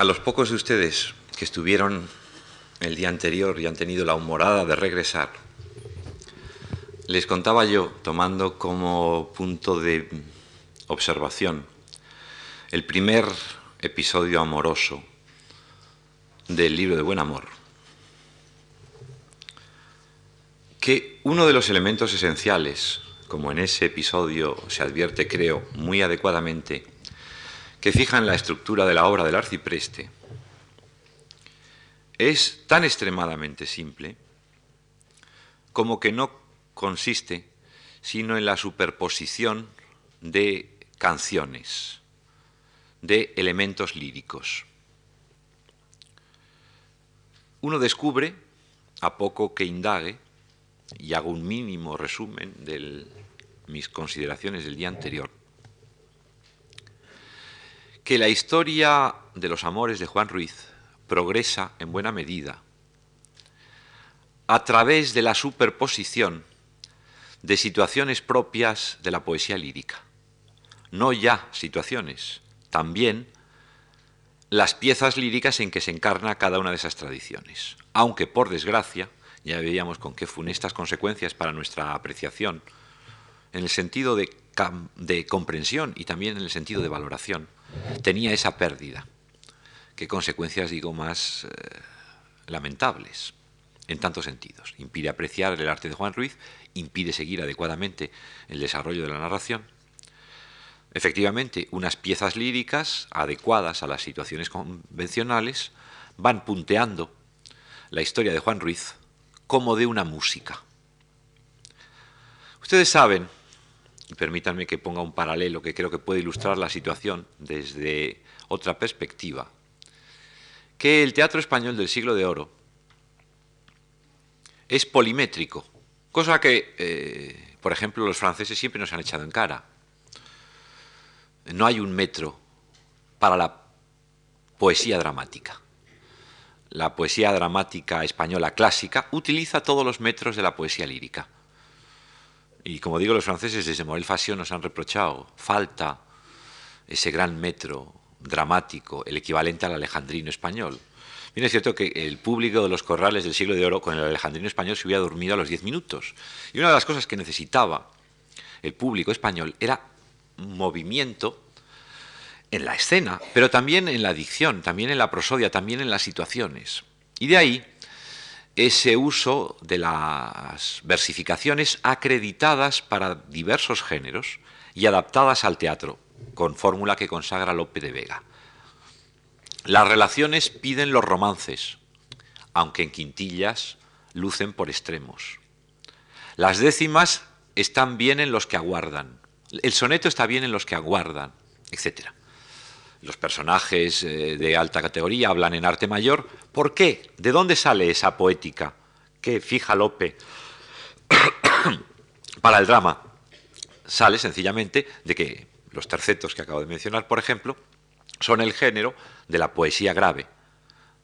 A los pocos de ustedes que estuvieron el día anterior y han tenido la humorada de regresar, les contaba yo, tomando como punto de observación el primer episodio amoroso del libro de Buen Amor, que uno de los elementos esenciales, como en ese episodio se advierte, creo, muy adecuadamente, que fijan la estructura de la obra del arcipreste, es tan extremadamente simple como que no consiste sino en la superposición de canciones, de elementos líricos. Uno descubre, a poco que indague, y hago un mínimo resumen de mis consideraciones del día anterior, que la historia de los amores de Juan Ruiz progresa en buena medida a través de la superposición de situaciones propias de la poesía lírica. No ya situaciones, también las piezas líricas en que se encarna cada una de esas tradiciones. Aunque, por desgracia, ya veíamos con qué funestas consecuencias para nuestra apreciación, en el sentido de, de comprensión y también en el sentido de valoración, tenía esa pérdida. ¿Qué consecuencias, digo, más eh, lamentables? En tantos sentidos. Impide apreciar el arte de Juan Ruiz, impide seguir adecuadamente el desarrollo de la narración. Efectivamente, unas piezas líricas adecuadas a las situaciones convencionales van punteando la historia de Juan Ruiz como de una música. Ustedes saben permítanme que ponga un paralelo que creo que puede ilustrar la situación desde otra perspectiva, que el teatro español del siglo de oro es polimétrico, cosa que, eh, por ejemplo, los franceses siempre nos han echado en cara. No hay un metro para la poesía dramática. La poesía dramática española clásica utiliza todos los metros de la poesía lírica y como digo, los franceses desde Morel Fassion nos han reprochado, falta ese gran metro dramático, el equivalente al alejandrino español. Bien, es cierto que el público de los corrales del siglo de oro con el alejandrino español se hubiera dormido a los diez minutos. Y una de las cosas que necesitaba el público español era movimiento en la escena, pero también en la dicción, también en la prosodia, también en las situaciones. Y de ahí ese uso de las versificaciones acreditadas para diversos géneros y adaptadas al teatro, con fórmula que consagra Lope de Vega. Las relaciones piden los romances, aunque en quintillas lucen por extremos. Las décimas están bien en los que aguardan. El soneto está bien en los que aguardan, etcétera los personajes eh, de alta categoría hablan en arte mayor. ¿Por qué? ¿De dónde sale esa poética que fija Lope para el drama? Sale sencillamente de que los tercetos que acabo de mencionar, por ejemplo, son el género de la poesía grave,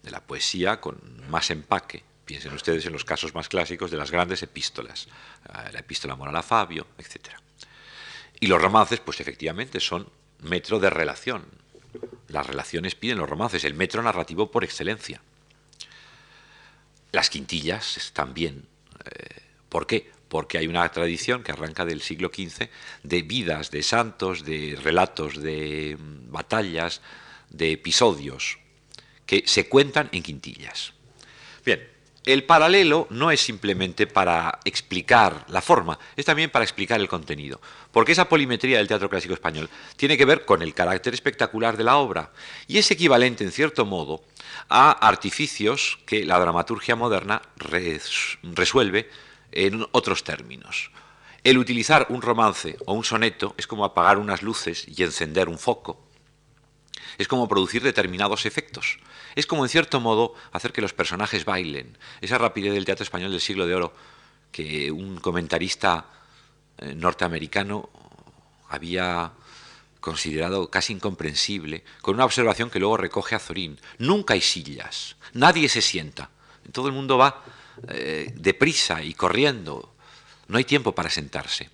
de la poesía con más empaque. Piensen ustedes en los casos más clásicos de las grandes epístolas, eh, la epístola moral a Fabio, etc. Y los romances, pues efectivamente, son metro de relación, las relaciones piden los romances, el metro narrativo por excelencia. Las quintillas también. Eh, ¿Por qué? Porque hay una tradición que arranca del siglo XV de vidas de santos, de relatos de mm, batallas, de episodios que se cuentan en quintillas. El paralelo no es simplemente para explicar la forma, es también para explicar el contenido. Porque esa polimetría del teatro clásico español tiene que ver con el carácter espectacular de la obra y es equivalente, en cierto modo, a artificios que la dramaturgia moderna resuelve en otros términos. El utilizar un romance o un soneto es como apagar unas luces y encender un foco es como producir determinados efectos. Es como, en cierto modo, hacer que los personajes bailen. Esa rapidez del teatro español del siglo de oro que un comentarista eh, norteamericano había considerado casi incomprensible, con una observación que luego recoge Azorín. Nunca hay sillas, nadie se sienta. Todo el mundo va eh, deprisa y corriendo. No hay tiempo para sentarse.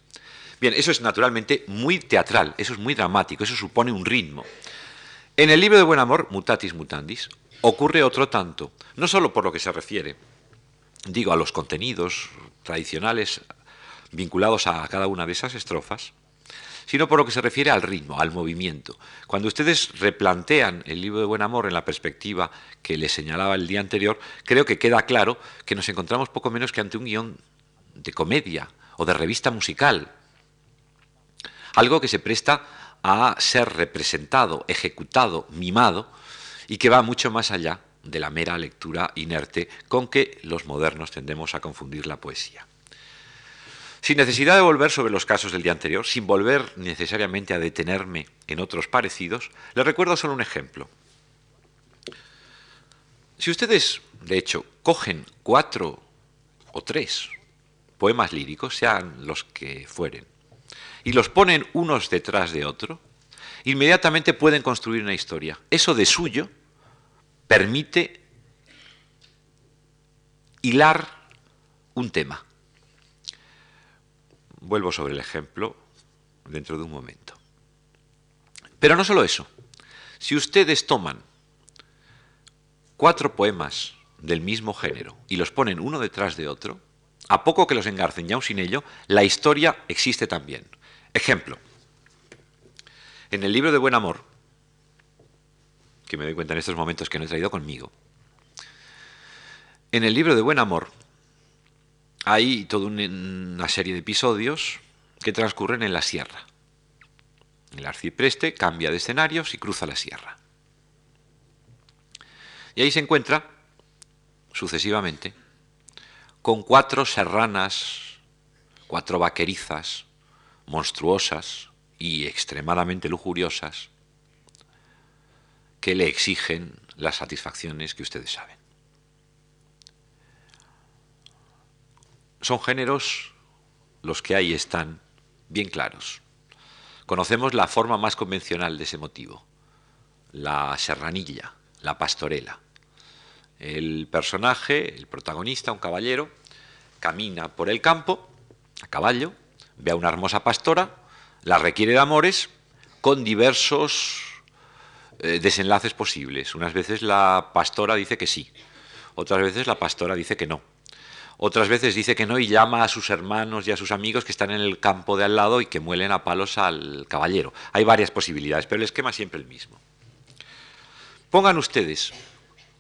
Bien, eso es naturalmente muy teatral, eso es muy dramático, eso supone un ritmo. En el libro de Buen Amor, Mutatis Mutandis, ocurre otro tanto, no solo por lo que se refiere, digo, a los contenidos tradicionales vinculados a cada una de esas estrofas, sino por lo que se refiere al ritmo, al movimiento. Cuando ustedes replantean el libro de Buen Amor en la perspectiva que les señalaba el día anterior, creo que queda claro que nos encontramos poco menos que ante un guion de comedia o de revista musical, algo que se presta a ser representado, ejecutado, mimado, y que va mucho más allá de la mera lectura inerte con que los modernos tendemos a confundir la poesía. Sin necesidad de volver sobre los casos del día anterior, sin volver necesariamente a detenerme en otros parecidos, les recuerdo solo un ejemplo. Si ustedes, de hecho, cogen cuatro o tres poemas líricos, sean los que fueren, y los ponen unos detrás de otro, inmediatamente pueden construir una historia. Eso de suyo permite hilar un tema. Vuelvo sobre el ejemplo dentro de un momento. Pero no solo eso. Si ustedes toman cuatro poemas del mismo género y los ponen uno detrás de otro, a poco que los engarcen y aún sin ello, la historia existe también. Ejemplo. En el libro de Buen Amor, que me doy cuenta en estos momentos que no he traído conmigo, en el libro de Buen Amor hay toda una serie de episodios que transcurren en la sierra. El arcipreste cambia de escenarios y cruza la sierra. Y ahí se encuentra, sucesivamente, con cuatro serranas, cuatro vaquerizas, monstruosas y extremadamente lujuriosas, que le exigen las satisfacciones que ustedes saben. Son géneros los que ahí están bien claros. Conocemos la forma más convencional de ese motivo, la serranilla, la pastorela. El personaje, el protagonista, un caballero, camina por el campo a caballo, ve a una hermosa pastora, la requiere de amores con diversos eh, desenlaces posibles. Unas veces la pastora dice que sí, otras veces la pastora dice que no. Otras veces dice que no y llama a sus hermanos y a sus amigos que están en el campo de al lado y que muelen a palos al caballero. Hay varias posibilidades, pero el esquema es siempre el mismo. Pongan ustedes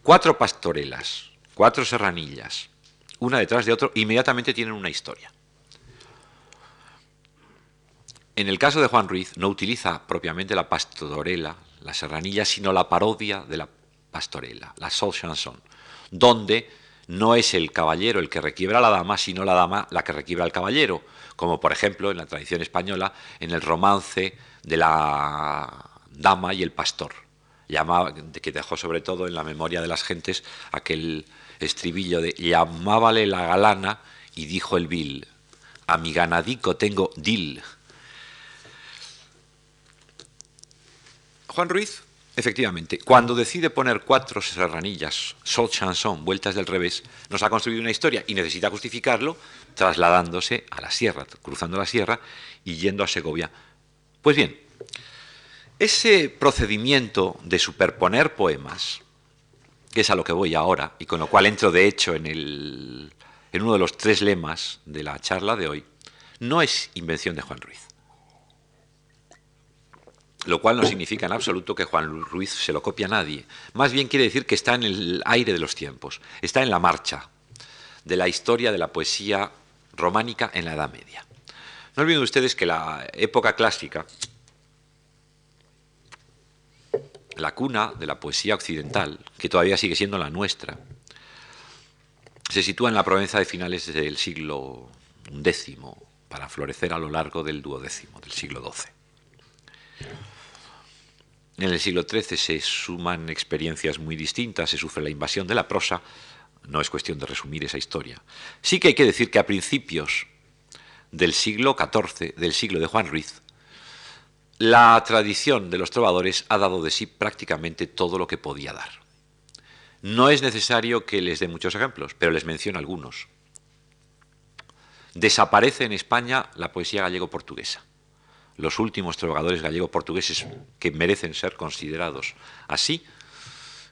cuatro pastorelas, cuatro serranillas, una detrás de otro, inmediatamente tienen una historia. En el caso de Juan Ruiz no utiliza propiamente la pastorela, la serranilla, sino la parodia de la pastorela, la sol chanson, donde no es el caballero el que requiebra a la dama, sino la dama la que requiebra al caballero, como por ejemplo en la tradición española, en el romance de la dama y el pastor, que dejó sobre todo en la memoria de las gentes aquel estribillo de llamábale la galana y dijo el vil, a mi ganadico tengo dil. Juan Ruiz Efectivamente, cuando decide poner cuatro serranillas, sol chanson, vueltas del revés, nos ha construido una historia y necesita justificarlo trasladándose a la sierra, cruzando la sierra y yendo a Segovia. Pues bien, ese procedimiento de superponer poemas, que es a lo que voy ahora, y con lo cual entro de hecho en, en uno de los tres lemas de la charla de hoy, no es invención de Juan Ruiz lo cual no significa en absoluto que Juan Ruiz se lo copie a nadie. Más bien quiere decir que está en el aire de los tiempos, está en la marcha de la historia de la poesía románica en la Edad Media. No olviden ustedes que la época clásica, la cuna de la poesía occidental, que todavía sigue siendo la nuestra, se sitúa en la Provenza de finales del siglo X, para florecer a lo largo del duodécimo, del siglo XII. En el siglo XIII se suman experiencias muy distintas, se sufre la invasión de la prosa, no es cuestión de resumir esa historia. Sí que hay que decir que a principios del siglo XIV, del siglo de Juan Ruiz, la tradición de los trovadores ha dado de sí prácticamente todo lo que podía dar. No es necesario que les dé muchos ejemplos, pero les menciono algunos. Desaparece en España la poesía gallego-portuguesa los últimos trovadores gallego-portugueses que merecen ser considerados así,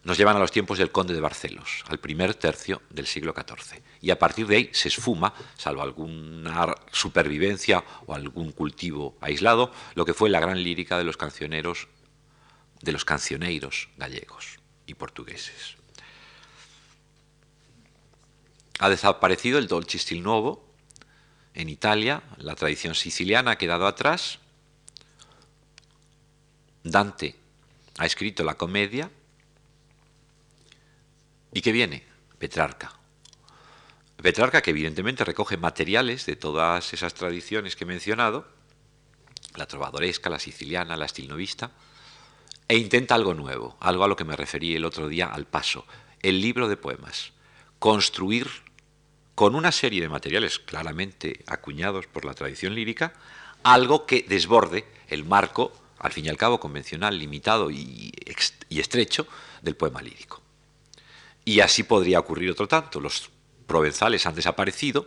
nos llevan a los tiempos del conde de Barcelos, al primer tercio del siglo XIV. Y a partir de ahí se esfuma, salvo alguna supervivencia o algún cultivo aislado, lo que fue la gran lírica de los cancioneros, de los cancioneiros gallegos y portugueses. Ha desaparecido el dolce stil nuevo en Italia, la tradición siciliana ha quedado atrás. Dante ha escrito la comedia, ¿Y qué viene? Petrarca. Petrarca que evidentemente recoge materiales de todas esas tradiciones que he mencionado, la trovadoresca, la siciliana, la estilnovista, e intenta algo nuevo, algo a lo que me referí el otro día al paso, el libro de poemas, construir con una serie de materiales claramente acuñados por la tradición lírica, algo que desborde el marco, al fin y al cabo convencional, limitado y, estrecho, del poema lírico. Y así podría ocurrir otro tanto. Los provenzales han desaparecido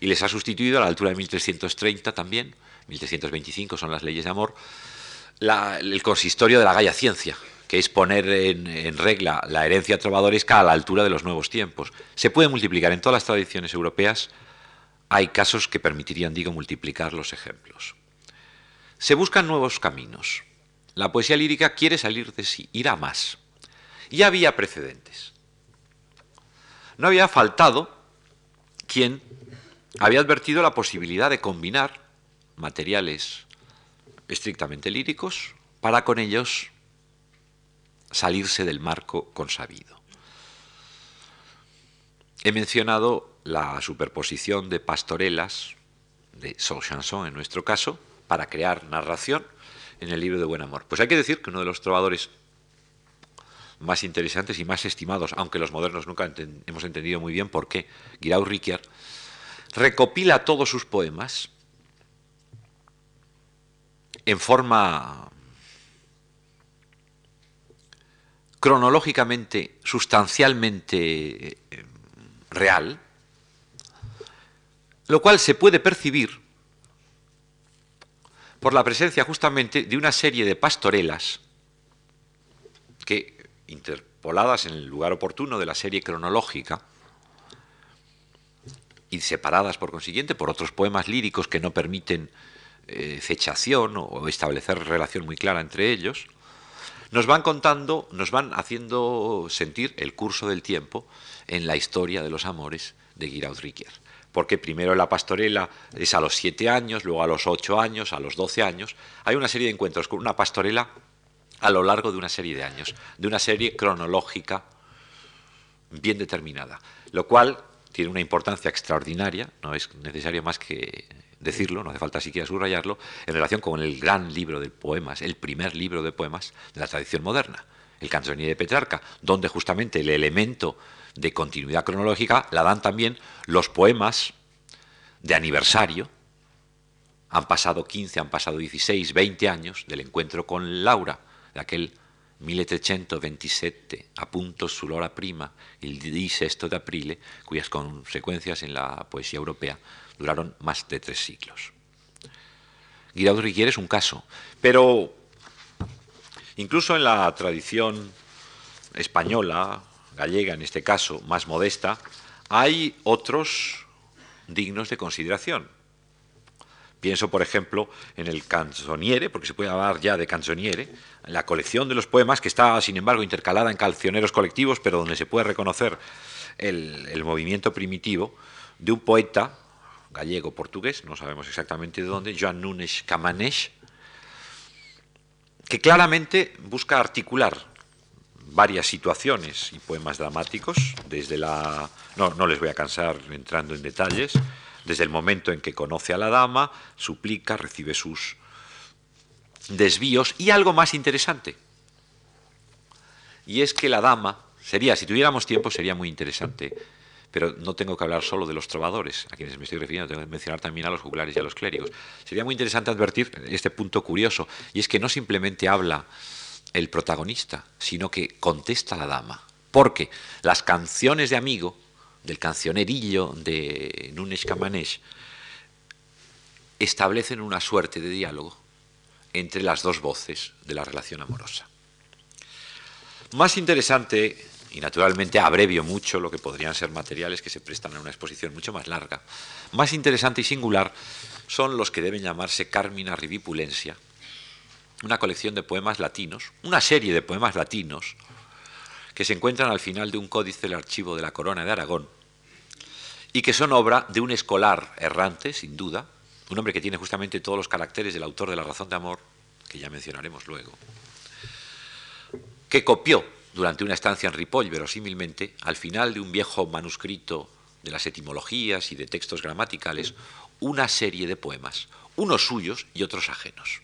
y les ha sustituido a la altura de 1330 también, 1325 son las leyes de amor, el consistorio de la Gaya Ciencia, que es poner en, regla la herencia trovadoresca a la altura de los nuevos tiempos. Se puede multiplicar en todas las tradiciones europeas, hay casos que permitirían, digo, multiplicar los ejemplos. Se buscan nuevos caminos. La poesía lírica quiere salir de sí, ir a más. Ya había precedentes. No había faltado quien había advertido la posibilidad de combinar materiales estrictamente líricos para con ellos salirse del marco consabido. He mencionado la superposición de pastorelas, de Saul Chanson en nuestro caso, para crear narración en el libro de Buen Amor. Pues hay que decir que uno de los trovadores más interesantes y más estimados, aunque los modernos nunca hemos entendido muy bien por qué, Guiraud Riquier, recopila todos sus poemas en forma cronológicamente, sustancialmente eh, real, lo cual se puede percibir por la presencia justamente de una serie de pastorelas que interpoladas en el lugar oportuno de la serie cronológica y separadas por consiguiente por otros poemas líricos que no permiten eh, fechación o establecer relación muy clara entre ellos, nos van contando, nos van haciendo sentir el curso del tiempo en la historia de los amores de Giraud Riquier. Porque primero la pastorela es a los siete años, luego a los ocho años, a los doce años. Hay una serie de encuentros con una pastorela a lo largo de una serie de años, de una serie cronológica bien determinada, lo cual tiene una importancia extraordinaria, no es necesario más que decirlo, no hace falta siquiera subrayarlo, en relación con el gran libro de poemas, el primer libro de poemas de la tradición moderna, el Canzoniere de Petrarca, donde justamente el elemento de continuidad cronológica la dan también los poemas de aniversario, han pasado 15, han pasado 16, 20 años del encuentro con Laura, de aquel 1327, appunto sull'ora prima, il 16 de aprile, cuyas consecuencias en la poesía europea duraron más de tres siglos. Guiraud Riquier es un caso, pero incluso en la tradición española, gallega en este caso, más modesta, hay otros dignos de consideración. Pienso, por ejemplo, en el canzoniere, porque se puede hablar ya de canzoniere, la colección de los poemas que está, sin embargo, intercalada en cancioneros colectivos, pero donde se puede reconocer el, movimiento primitivo de un poeta gallego-portugués, no sabemos exactamente de dónde, Joan Nunes Camanés, que claramente busca articular varias situaciones y poemas dramáticos, desde la... No, no les voy a cansar entrando en detalles, desde el momento en que conoce a la dama, suplica, recibe sus desvíos y algo más interesante. Y es que la dama sería, si tuviéramos tiempo, sería muy interesante, pero no tengo que hablar solo de los trovadores, a quienes me estoy refiriendo, tengo que mencionar también a los juglares y a los clérigos. Sería muy interesante advertir este punto curioso, y es que no simplemente habla el protagonista, sino que contesta la dama. Porque las canciones de amigo del cancionerillo de Nunes Camanés, establecen una suerte de diálogo entre las dos voces de la relación amorosa. Más interesante, y naturalmente abrevio mucho lo que podrían ser materiales que se prestan a una exposición mucho más larga, más interesante y singular son los que deben llamarse Carmina Ridipulencia, una colección de poemas latinos, una serie de poemas latinos que se encuentran al final de un códice del archivo de la Corona de Aragón y que son obra de un escolar errante, sin duda, un hombre que tiene justamente todos los caracteres del autor de La razón de amor, que ya mencionaremos luego, que copió durante una estancia en Ripoll, verosímilmente, al final de un viejo manuscrito de las etimologías y de textos gramaticales, una serie de poemas, unos suyos y otros ajenos.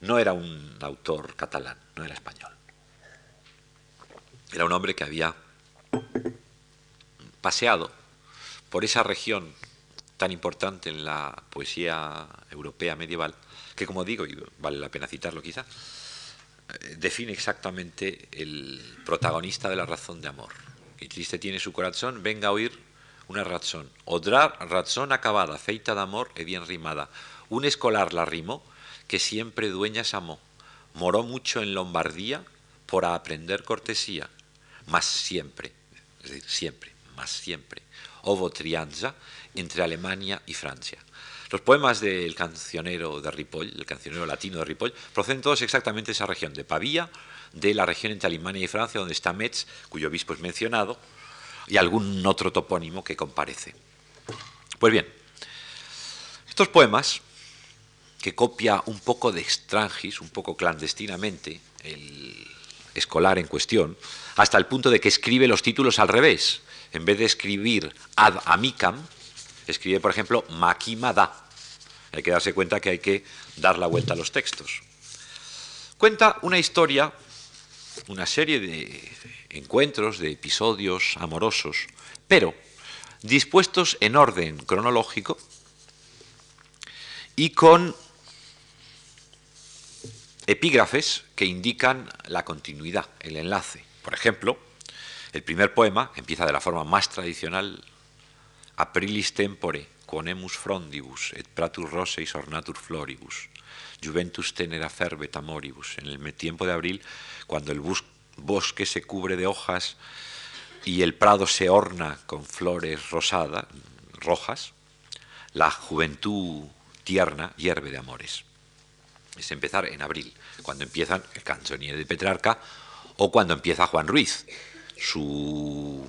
No era un autor catalán, no era español. Era un hombre que había paseado por esa región tan importante en la poesía europea medieval, que como digo, y vale la pena citarlo quizá, eh, define exactamente el protagonista de la razón de amor. Y triste tiene su corazón, venga a oír una razón. Otra razón acabada, feita de amor y bien rimada. Un escolar la rimó, que siempre dueñas amó. Moró mucho en Lombardía por aprender cortesía, más siempre, es decir, siempre, más siempre, hubo trianza entre Alemania y Francia. Los poemas del cancionero de Ripoll, el cancionero latino de Ripoll, proceden todos exactamente de esa región, de Pavía, de la región entre Alemania y Francia, donde está Metz, cuyo obispo es mencionado, y algún otro topónimo que comparece. Pues bien, estos poemas, que copia un poco de extrangis, un poco clandestinamente, el escolar en cuestión, hasta el punto de que escribe los títulos al revés. En vez de escribir ad amicam, escribe, por ejemplo, maquimada. Hay que darse cuenta que hay que dar la vuelta a los textos. Cuenta una historia, una serie de encuentros, de episodios amorosos, pero dispuestos en orden cronológico y con epígrafes que indican la continuidad, el enlace. Por ejemplo, el primer poema empieza de la forma más tradicional, Aprilis tempore, quonemus frondibus, et pratus roseis ornatur floribus, juventus tenera fervet amoribus. En el tiempo de abril, cuando el bosque se cubre de hojas y el prado se orna con flores rosadas, rojas, la juventud tierna hierve de amores. Es empezar en abril, cuando empiezan el canzoniere de Petrarca o cuando empieza Juan Ruiz, su,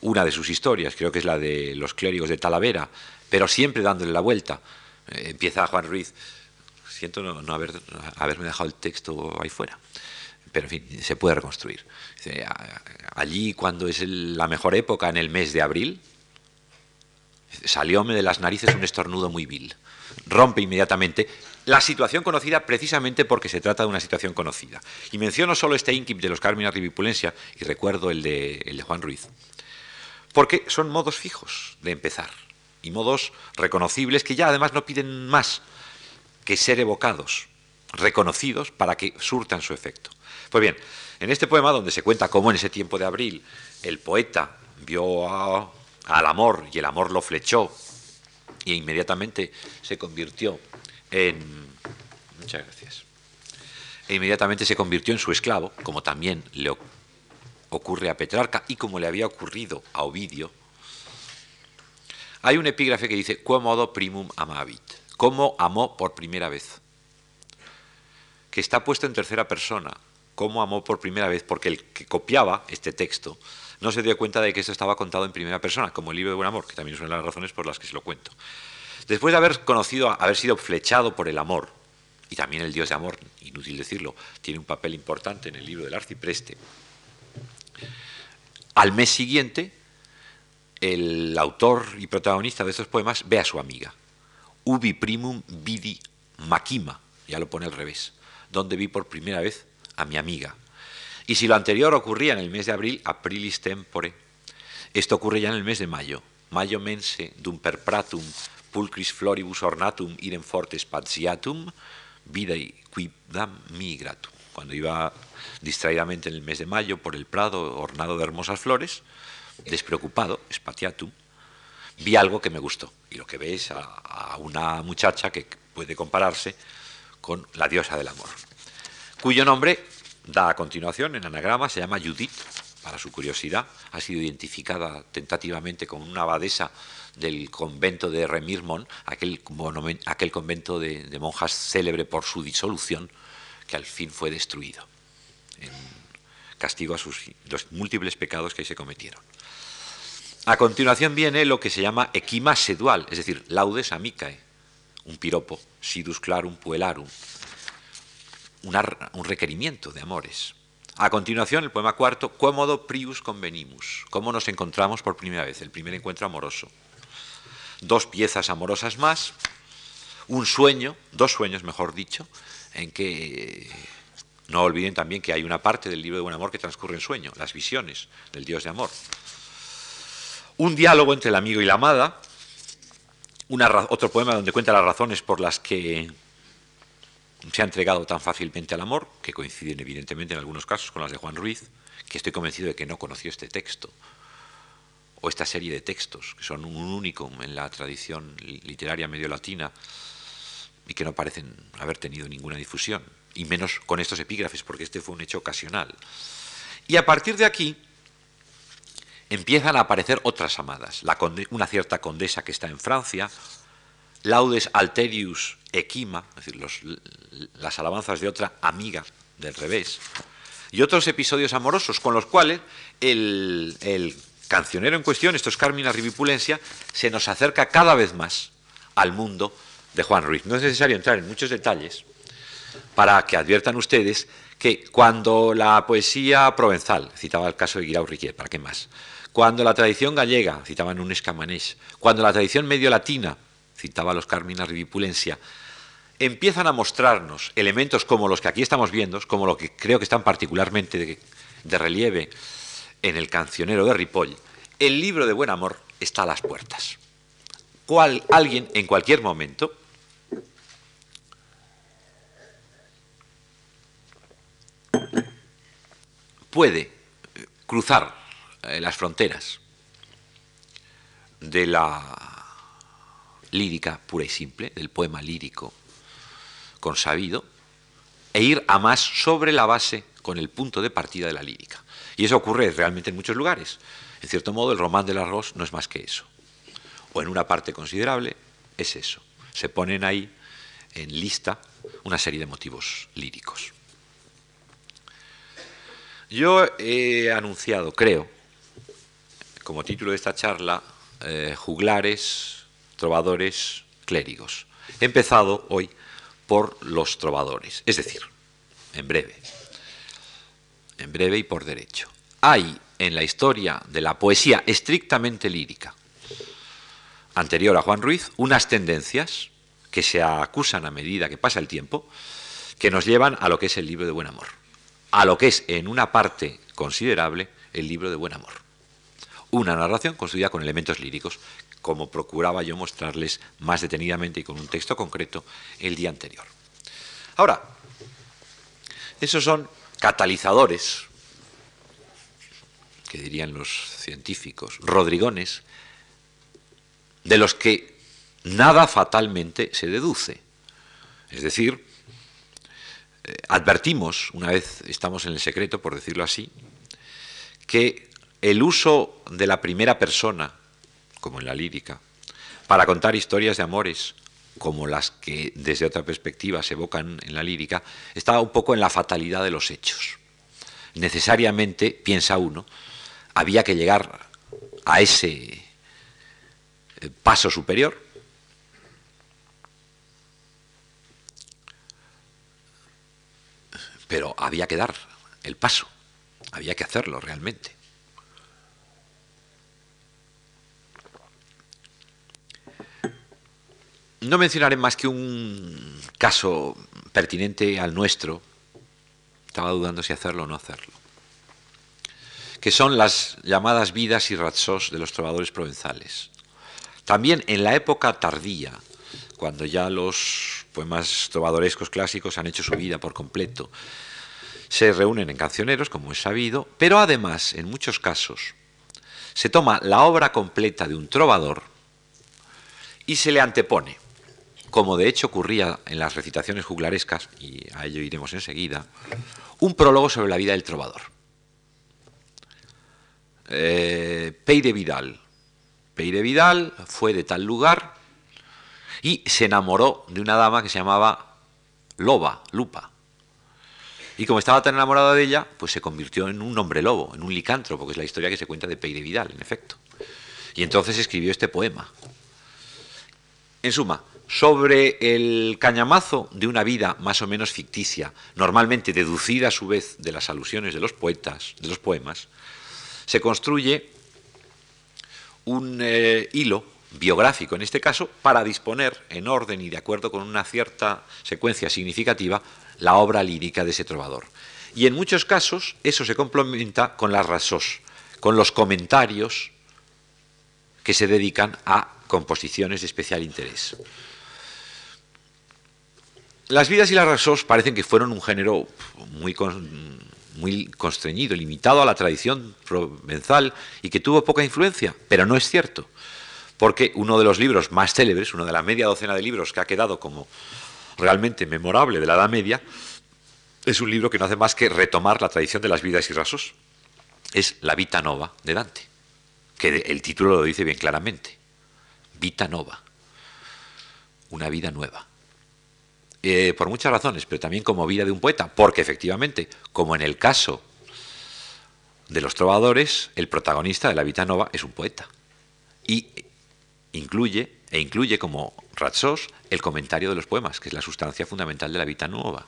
una de sus historias, creo que es la de los clérigos de Talavera, pero siempre dándole la vuelta. Eh, empieza Juan Ruiz, siento no, haber, haberme dejado el texto ahí fuera, pero en fin, se puede reconstruir. allí cuando es la mejor época, en el mes de abril, salióme de las narices un estornudo muy vil. Rompe inmediatamente la situación conocida precisamente porque se trata de una situación conocida. Y menciono solo este inquip de los Carmina Rivipulencia y recuerdo el de, el de Juan Ruiz, porque son modos fijos de empezar y modos reconocibles que ya además no piden más que ser evocados, reconocidos para que surtan su efecto. Pues bien, en este poema donde se cuenta cómo en ese tiempo de abril el poeta vio al amor y el amor lo flechó y inmediatamente se convirtió en... Muchas gracias. E inmediatamente se convirtió en su esclavo, como también le ocurre a Petrarca y como le había ocurrido a Ovidio. Hay un epígrafe que dice, modo primum amavit, cómo amó por primera vez, que está puesto en tercera persona, cómo amó por primera vez, porque el que copiaba este texto no se dio cuenta de que esto estaba contado en primera persona, como el libro de buen amor, que también es una de las razones por las que se lo cuento. Después de haber conocido, haber sido flechado por el amor, y también el Dios de amor, inútil decirlo, tiene un papel importante en el libro del arcipreste, al mes siguiente, el autor y protagonista de estos poemas ve a su amiga. Ubi primum vidi Makima, ya lo pone al revés, donde vi por primera vez a mi amiga. Y si lo anterior ocurría en el mes de abril, aprilis tempore, esto ocurre ya en el mes de mayo. Mayo mense dum perpratum pulcris floribus ornatum idem forte spaziatum, vidae quidam migratum. Cuando iba distraídamente en el mes de mayo por el prado ornado de hermosas flores, despreocupado, spatiatum, vi algo que me gustó. Y lo que ve es a, una muchacha que puede compararse con la diosa del amor, cuyo nombre da a continuación en anagrama, se llama Judith, para su curiosidad, ha sido identificada tentativamente con una abadesa del convento de Remirmont, aquel, aquel convento de, monjas célebre por su disolución, que al fin fue destruido, en castigo a sus, los múltiples pecados que ahí se cometieron. A continuación viene lo que se llama equima sedual, es decir, laudes amicae, un piropo, sidus clarum puelarum, un requerimiento de amores. A continuación, el poema cuarto, Cómodo prius convenimus, cómo nos encontramos por primera vez, el primer encuentro amoroso. Dos piezas amorosas más, un sueño, dos sueños mejor dicho, en que no olviden también que hay una parte del libro de buen amor que transcurre en sueño, las visiones del Dios de amor. Un diálogo entre el amigo y la amada, otro poema donde cuenta las razones por las que se ha entregado tan fácilmente al amor, que coinciden evidentemente en algunos casos con las de Juan Ruiz, que estoy convencido de que no conoció este texto, o esta serie de textos, que son un único en la tradición literaria medio latina y que no parecen haber tenido ninguna difusión, y menos con estos epígrafes, porque este fue un hecho ocasional. Y a partir de aquí empiezan a aparecer otras amadas, una cierta condesa que está en Francia, Laudes Alterius Equima, es decir, las alabanzas de otra amiga del revés, y otros episodios amorosos con los cuales el, cancionero en cuestión, esto es Carmina Rivipulencia, se nos acerca cada vez más al mundo de Juan Ruiz. No es necesario entrar en muchos detalles para que adviertan ustedes que cuando la poesía provenzal, citaba el caso de Guirao Riquier, ¿para qué más? Cuando la tradición gallega, citaban un escamanés, cuando la tradición medio latina, citaba los Carmina Rivipulencia, empiezan a mostrarnos elementos como los que aquí estamos viendo, como lo que creo que están particularmente de, relieve en el cancionero de Ripoll, el libro de buen amor está a las puertas. Cual, alguien en cualquier momento puede cruzar eh, las fronteras de la lírica pura y simple, del poema lírico consabido, e ir a más sobre la base con el punto de partida de la lírica. Y eso ocurre realmente en muchos lugares. En cierto modo, el román del arroz no es más que eso. O en una parte considerable es eso. Se ponen ahí en lista una serie de motivos líricos. Yo he anunciado, creo, como título de esta charla, eh, juglares, trovadores clérigos. Empezado hoy por los trovadores, es decir, en breve, en breve y por derecho. Hay en la historia de la poesía estrictamente lírica, anterior a Juan Ruiz, unas tendencias que se acusan a medida que pasa el tiempo, que nos llevan a lo que es el libro de buen amor, a lo que es en una parte considerable el libro de buen amor. Una narración construida con elementos líricos como procuraba yo mostrarles más detenidamente y con un texto concreto el día anterior. Ahora, esos son catalizadores, que dirían los científicos, rodrigones, de los que nada fatalmente se deduce. Es decir, eh, advertimos, una vez estamos en el secreto, por decirlo así, que el uso de la primera persona como en la lírica, para contar historias de amores, como las que desde otra perspectiva se evocan en la lírica, está un poco en la fatalidad de los hechos. Necesariamente, piensa uno, había que llegar a ese eh, paso superior pero había que dar el paso, había que hacerlo realmente. No mencionaré más que un caso pertinente al nuestro, estaba dudando si hacerlo o no hacerlo, que son las llamadas vidas y razos de los trovadores provenzales. También en la época tardía, cuando ya los poemas trovadorescos clásicos han hecho su vida por completo, se reúnen en cancioneros, como es sabido, pero además, en muchos casos, se toma la obra completa de un trovador y se le antepone, como de hecho ocurría en las recitaciones juglarescas, y a ello iremos enseguida, un prólogo sobre la vida del trovador. Eh, Peire Vidal. Peire Vidal fue de tal lugar y se enamoró de una dama que se llamaba Loba, Lupa. Y como estaba tan enamorado de ella, pues se convirtió en un hombre lobo, en un licántropo, que es la historia que se cuenta de Peire Vidal, en efecto. Y entonces escribió este poema. En suma, sobre el cañamazo de una vida más o menos ficticia, normalmente deducida a su vez de las alusiones de los poetas, de los poemas, se construye un eh, hilo biográfico, en este caso, para disponer en orden y de acuerdo con una cierta secuencia significativa la obra lírica de ese trovador. Y en muchos casos eso se complementa con las rasos, con los comentarios que se dedican a composiciones de especial interés. Las vidas y las rasos parecen que fueron un género muy, muy constreñido, limitado a la tradición provenzal y que tuvo poca influencia, pero no es cierto, porque uno de los libros más célebres, uno de la media docena de libros que ha quedado como realmente memorable de la Edad Media, es un libro que no hace más que retomar la tradición de las vidas y rasos. Es La Vita Nova de Dante, que el título lo dice bien claramente. Vita Nova, una vida nueva. Eh, por muchas razones, pero también como vida de un poeta, porque efectivamente, como en el caso de los trovadores, el protagonista de la Vita Nova es un poeta. Y incluye, e incluye como Ratsos el comentario de los poemas, que es la sustancia fundamental de la Vita Nueva.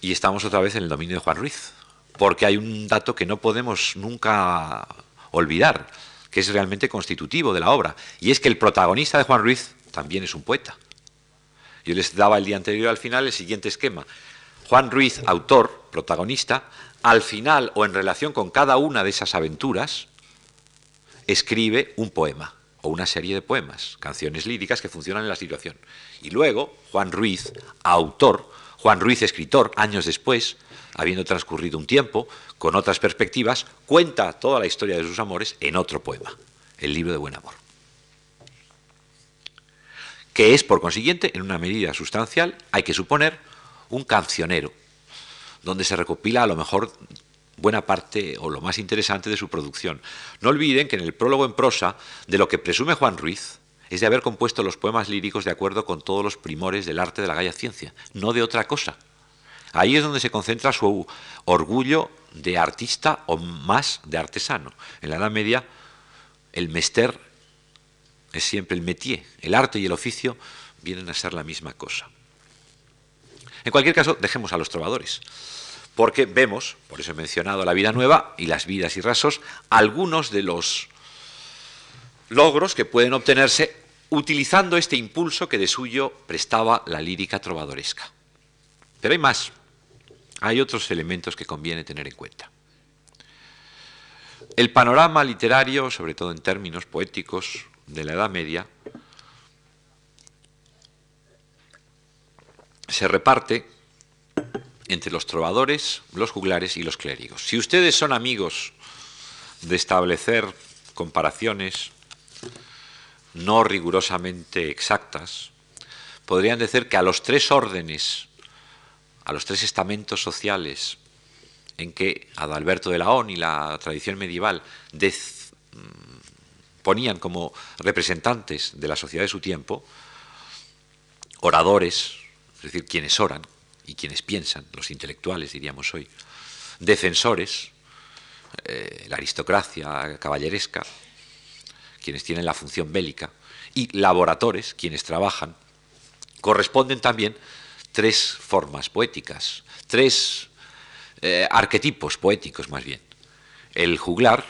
Y estamos otra vez en el dominio de Juan Ruiz, porque hay un dato que no podemos nunca olvidar, que es realmente constitutivo de la obra, y es que el protagonista de Juan Ruiz también es un poeta. Yo les daba el día anterior al final el siguiente esquema. Juan Ruiz, autor, protagonista, al final o en relación con cada una de esas aventuras, escribe un poema o una serie de poemas, canciones líricas que funcionan en la situación. Y luego, Juan Ruiz, autor, Juan Ruiz, escritor, años después, habiendo transcurrido un tiempo, con otras perspectivas, cuenta toda la historia de sus amores en otro poema, el libro de Buen Amor que es, por consiguiente, en una medida sustancial, hay que suponer, un cancionero, donde se recopila a lo mejor buena parte o lo más interesante de su producción. No olviden que en el prólogo en prosa, de lo que presume Juan Ruiz, es de haber compuesto los poemas líricos de acuerdo con todos los primores del arte de la galla ciencia, no de otra cosa. Ahí es donde se concentra su orgullo de artista o más de artesano. En la Edad Media, el mester es siempre el métier. El arte y el oficio vienen a ser la misma cosa. En cualquier caso, dejemos a los trovadores, porque vemos, por eso he mencionado la vida nueva y las vidas y rasos, algunos de los logros que pueden obtenerse utilizando este impulso que de suyo prestaba la lírica trovadoresca. Pero hay más, hay otros elementos que conviene tener en cuenta. El panorama literario, sobre todo en términos poéticos, de la Edad Media se reparte entre los trovadores, los juglares y los clérigos. Si ustedes son amigos de establecer comparaciones no rigurosamente exactas, podrían decir que a los tres órdenes, a los tres estamentos sociales en que Adalberto de Laón y la tradición medieval ponían como representantes de la sociedad de su tiempo, oradores, es decir, quienes oran y quienes piensan, los intelectuales diríamos hoy, defensores, eh, la aristocracia caballeresca, quienes tienen la función bélica, y laboradores, quienes trabajan, corresponden también tres formas poéticas, tres eh, arquetipos poéticos más bien. El juglar,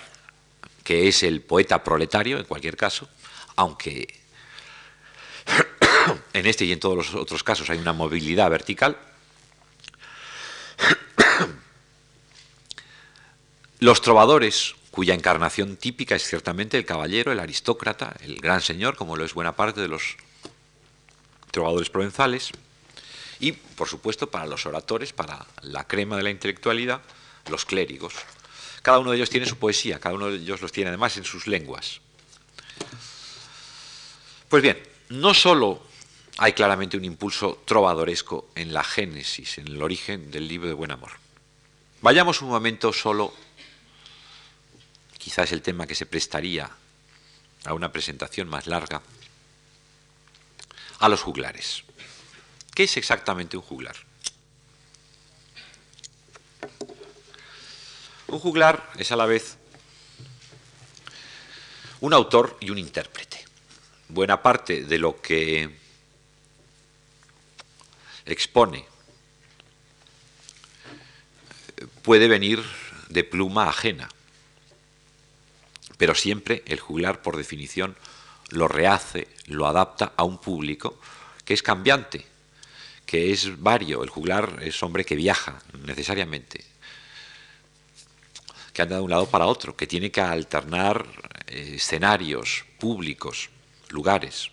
que es el poeta proletario, en cualquier caso, aunque en este y en todos los otros casos hay una movilidad vertical. Los trovadores, cuya encarnación típica es ciertamente el caballero, el aristócrata, el gran señor, como lo es buena parte de los trovadores provenzales, y, por supuesto, para los oradores, para la crema de la intelectualidad, los clérigos, cada uno de ellos tiene su poesía, cada uno de ellos los tiene además en sus lenguas. Pues bien, no solo hay claramente un impulso trovadoresco en la génesis, en el origen del libro de Buen Amor. Vayamos un momento solo, quizás el tema que se prestaría a una presentación más larga, a los juglares. ¿Qué es exactamente un juglar? Un juglar es a la vez un autor y un intérprete. Buena parte de lo que expone puede venir de pluma ajena, pero siempre el juglar, por definición, lo rehace, lo adapta a un público que es cambiante, que es vario. El juglar es hombre que viaja necesariamente, que anda de un lado para otro, que tiene que alternar eh, escenarios públicos, lugares,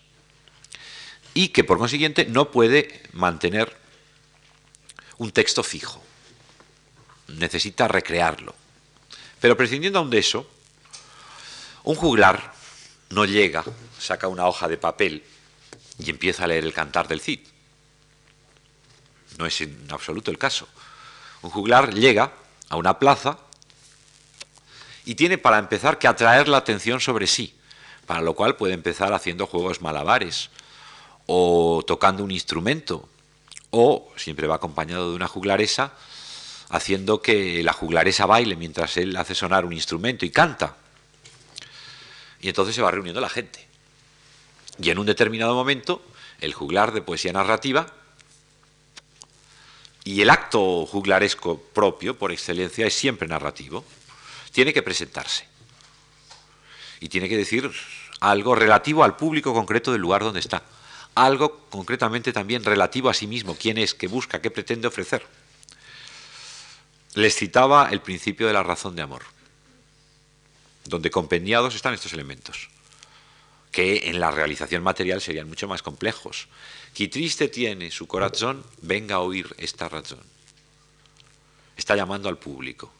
y que por consiguiente no puede mantener un texto fijo. Necesita recrearlo. Pero prescindiendo aún de eso, un juglar no llega, saca una hoja de papel y empieza a leer el cantar del Cid. No es en absoluto el caso. Un juglar llega a una plaza y tiene para empezar que atraer la atención sobre sí, para lo cual puede empezar haciendo juegos malabares o tocando un instrumento o siempre va acompañado de una juglaresa haciendo que la juglaresa baile mientras él hace sonar un instrumento y canta. Y entonces se va reuniendo la gente. Y en un determinado momento, el juglar de poesía narrativa y el acto juglaresco propio, por excelencia, es siempre narrativo, tiene que presentarse. Y tiene que decir algo relativo al público concreto del lugar donde está. Algo concretamente también relativo a sí mismo, quién es, qué busca, qué pretende ofrecer. Les citaba el principio de la razón de amor, donde compendiados están estos elementos, que en la realización material serían mucho más complejos. Qui triste tiene su corazón, venga a oír esta razón. Está llamando al público.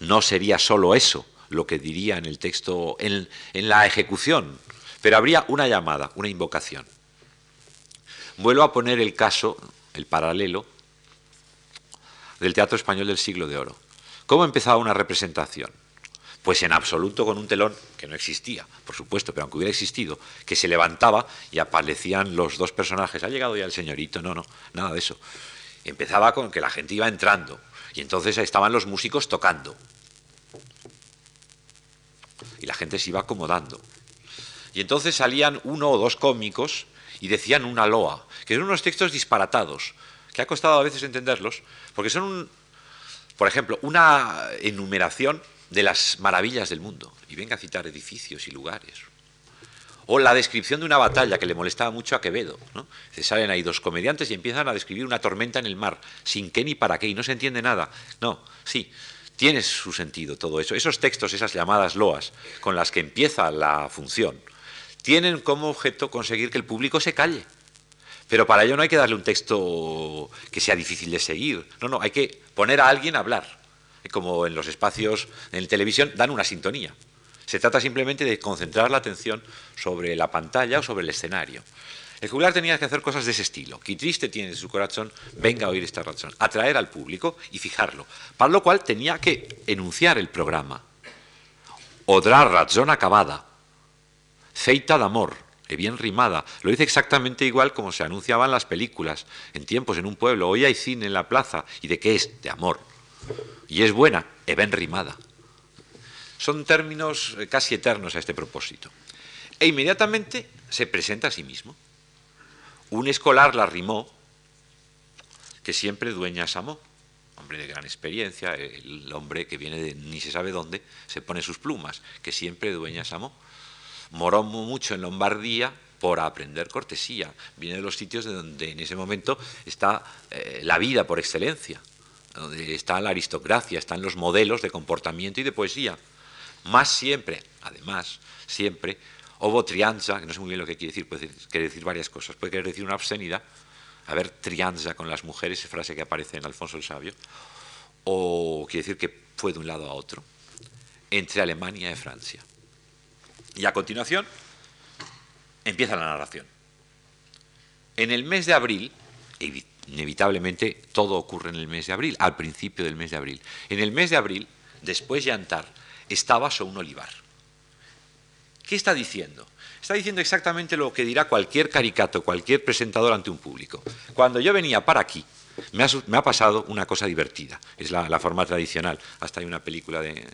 No sería solo eso lo que diría en el texto, en, en la ejecución, pero habría una llamada, una invocación. Vuelvo a poner el caso, el paralelo, del teatro español del siglo de oro. ¿Cómo empezaba una representación? Pues en absoluto con un telón que no existía, por supuesto, pero aunque hubiera existido, que se levantaba y aparecían los dos personajes. Ha llegado ya el señorito, no, no, nada de eso. Empezaba con que la gente iba entrando y entonces estaban los músicos tocando. Y la gente se iba acomodando. Y entonces salían uno o dos cómicos y decían una loa, que eran unos textos disparatados, que ha costado a veces entenderlos, porque son, por ejemplo, una enumeración de las maravillas del mundo, y venga a citar edificios y lugares. O la descripción de una batalla que le molestaba mucho a Quevedo. ¿no? Se salen ahí dos comediantes y empiezan a describir una tormenta en el mar, sin qué ni para qué, y no se entiende nada. No, sí, tiene su sentido todo eso. Esos textos, esas llamadas loas, con las que empieza la función, tienen como objeto conseguir que el público se calle. Pero para ello no hay que darle un texto que sea difícil de seguir. No, no, hay que poner a alguien a hablar. Como en los espacios en televisión dan una sintonía. Se trata simplemente de concentrar la atención sobre la pantalla o sobre el escenario. El juglar tenía que hacer cosas de ese estilo. Qué triste tiene su corazón, venga a oír esta razón. Atraer al público y fijarlo. Para lo cual tenía que enunciar el programa. Odra razón acabada feita de amor, y bien rimada. Lo dice exactamente igual como se anunciaban las películas en tiempos en un pueblo. Hoy hay cine en la plaza. ¿Y de qué es? De amor. Y es buena, e bien rimada. Son términos eh, casi eternos a este propósito. E inmediatamente se presenta a sí mismo. Un escolar la rimó que siempre dueñas amó. Hombre de gran experiencia, el hombre que viene de ni se sabe dónde, se pone sus plumas, que siempre dueñas amó moró mucho en Lombardía por aprender cortesía. Viene de los sitios de donde en ese momento está eh, la vida por excelencia, donde está la aristocracia, están los modelos de comportamiento y de poesía. Más siempre, además, siempre, hubo trianza, que no sé muy bien lo que quiere decir, puede decir, quiere decir varias cosas. Puede querer decir una obscenidad, haber trianza con las mujeres, frase que aparece en Alfonso el Sabio, o quiere decir que fue de un lado a otro, entre Alemania y Francia. Y a continuación, empieza la narración. En el mes de abril, inevitablemente todo ocurre en el mes de abril, al principio del mes de abril. En el mes de abril, después de Antar, estaba sobre un olivar. ¿Qué está diciendo? Está diciendo exactamente lo que dirá cualquier caricato, cualquier presentador ante un público. Cuando yo venía para aquí, me ha, pasado una cosa divertida. Es la, forma tradicional. Hasta hay una película de,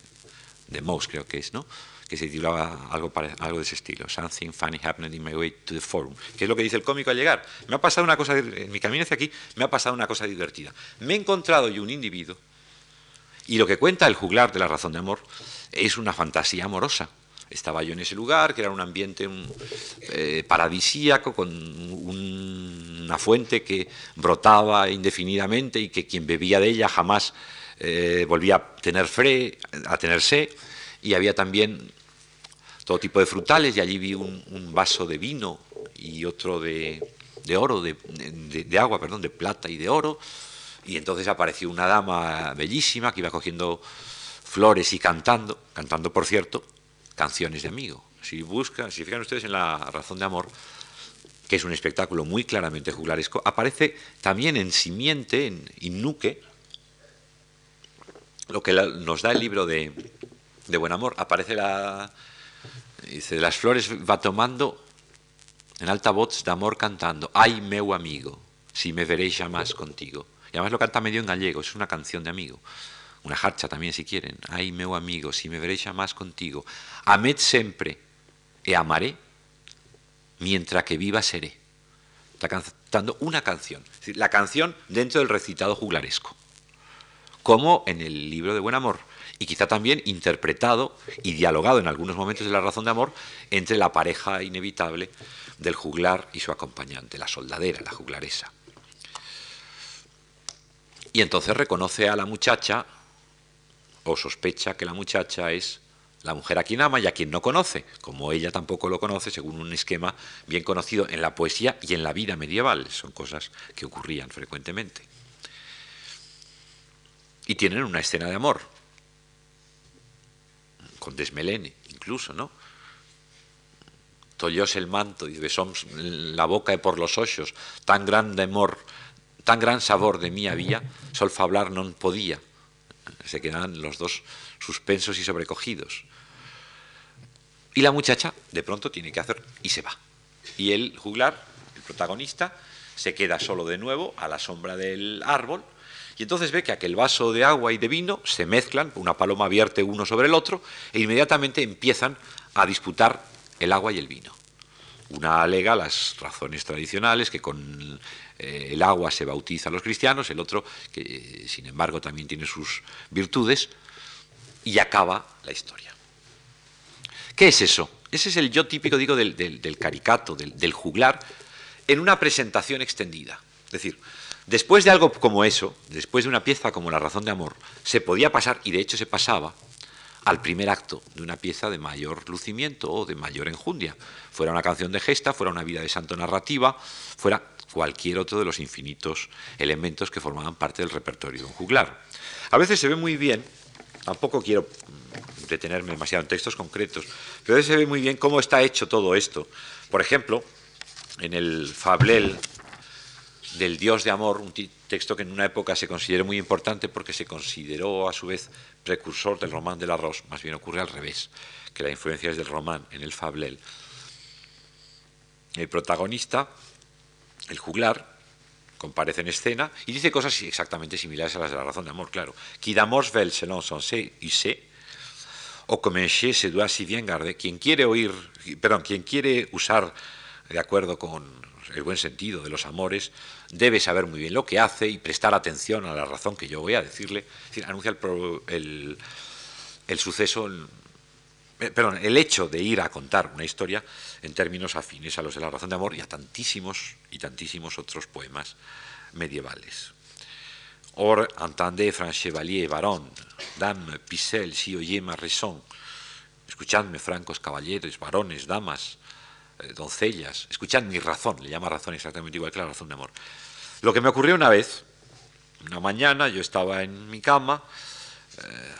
de Mouse, creo que es, ¿no? que se titulaba algo, algo de ese estilo, Something Funny Happened in My Way to the Forum, que es lo que dice el cómico al llegar. Me ha pasado una cosa, en mi camino hacia aquí, me ha pasado una cosa divertida. Me he encontrado yo un individuo, y lo que cuenta el juglar de la razón de amor es una fantasía amorosa. Estaba yo en ese lugar, que era un ambiente eh, paradisíaco, con una fuente que brotaba indefinidamente y que quien bebía de ella jamás eh, volvía a tener, fre, a tener sed. Y había también todo tipo de frutales y allí vi un, vaso de vino y otro de, oro, de, agua, perdón, de plata y de oro. Y entonces apareció una dama bellísima que iba cogiendo flores y cantando, cantando por cierto, canciones de amigo. Si buscan, si fijan ustedes en la razón de amor, que es un espectáculo muy claramente juglaresco, aparece también en simiente, en Innuque, lo que nos da el libro de, de Buen Amor, aparece la, Dice, las flores va tomando en alta voz de amor cantando, ay meu amigo, si me veréis jamás contigo. Y además lo canta medio en gallego, es una canción de amigo. Una jarcha también si quieren. Ay meu amigo, si me veréis jamás contigo. Amed siempre e amaré, mientras que viva seré. Está cantando una canción. la canción dentro del recitado juglaresco. Como en el libro de Buen Amor y quizá también interpretado y dialogado en algunos momentos de la razón de amor entre la pareja inevitable del juglar y su acompañante, la soldadera, la juglaresa. Y entonces reconoce a la muchacha o sospecha que la muchacha es la mujer a quien ama y a quien no conoce, como ella tampoco lo conoce, según un esquema bien conocido en la poesía y en la vida medieval. Son cosas que ocurrían frecuentemente. Y tienen una escena de amor, con desmelene, incluso, ¿no? Tollóse el manto y besóms la boca y por los ojos, tan grande amor, tan gran sabor de mí había, sol hablar no podía. Se quedan los dos suspensos y sobrecogidos. Y la muchacha de pronto tiene que hacer y se va. Y el juglar, el protagonista, se queda solo de nuevo a la sombra del árbol y entonces ve que aquel vaso de agua y de vino se mezclan, una paloma vierte uno sobre el otro, e inmediatamente empiezan a disputar el agua y el vino. Una alega las razones tradicionales, que con eh, el agua se bautiza a los cristianos, el otro, que eh, sin embargo también tiene sus virtudes, y acaba la historia. ¿Qué es eso? Ese es el yo típico, digo, del, caricato, del, del juglar, en una presentación extendida. Es decir, Después de algo como eso, después de una pieza como La razón de amor, se podía pasar, y de hecho se pasaba, al primer acto de una pieza de mayor lucimiento o de mayor enjundia. Fuera una canción de gesta, fuera una vida de santo narrativa, fuera cualquier otro de los infinitos elementos que formaban parte del repertorio de un juglar. A veces se ve muy bien, tampoco quiero detenerme demasiado en textos concretos, pero a veces se ve muy bien cómo está hecho todo esto. Por ejemplo, en el Fablel del Dios de amor, un texto que en una época se consideró muy importante porque se consideró a su vez precursor del román del arroz, más bien ocurre al revés, que la influencia es del román en el fablel. El protagonista, el juglar, comparece en escena y dice cosas exactamente similares a las de la razón de amor, claro. Qui d'amour selon y o se doit bien garder. Quien quiere oír, perdón, quien quiere usar de acuerdo con el buen sentido de los amores, debe saber muy bien lo que hace y prestar atención a la razón que yo voy a decirle. Es decir, anuncia el, el, suceso, eh, perdón, el hecho de ir a contar una historia en términos afines a los de la razón de amor y a tantísimos y tantísimos otros poemas medievales. Or, entendez, franc chevalier, baron, dame, pisel, si oye ma raison. Escuchadme, francos caballeros, varones, damas, eh, doncellas, escuchad mi razón, le llama razón exactamente igual que la razón de amor. Lo que me ocurrió una vez, una mañana, yo estaba en mi cama eh,